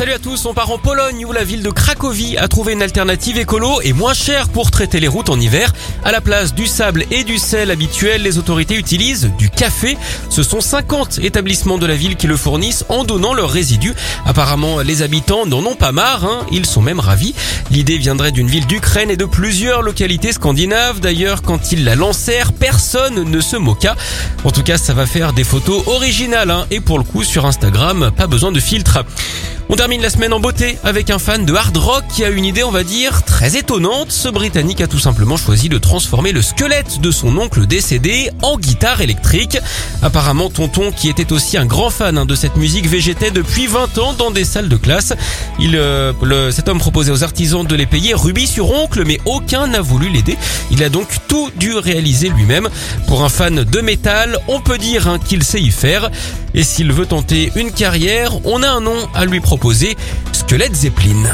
Salut à tous, on part en Pologne où la ville de Cracovie a trouvé une alternative écolo et moins chère pour traiter les routes en hiver. À la place du sable et du sel habituel, les autorités utilisent du café. Ce sont 50 établissements de la ville qui le fournissent en donnant leurs résidus. Apparemment, les habitants n'en ont pas marre, hein. ils sont même ravis. L'idée viendrait d'une ville d'Ukraine et de plusieurs localités scandinaves. D'ailleurs, quand ils la lancèrent, personne ne se moqua. En tout cas, ça va faire des photos originales hein. et pour le coup, sur Instagram, pas besoin de filtre. On termine la semaine en beauté avec un fan de hard rock qui a une idée, on va dire, très étonnante. Ce Britannique a tout simplement choisi de transformer le squelette de son oncle décédé en guitare électrique. Apparemment, Tonton, qui était aussi un grand fan hein, de cette musique, végétait depuis 20 ans dans des salles de classe. Il, euh, cet homme proposait aux artisans de les payer rubis sur oncle, mais aucun n'a voulu l'aider. Il a donc tout dû réaliser lui-même. Pour un fan de métal, on peut dire hein, qu'il sait y faire. Et s'il veut tenter une carrière, on a un nom à lui proposer, Squelette Zeppelin.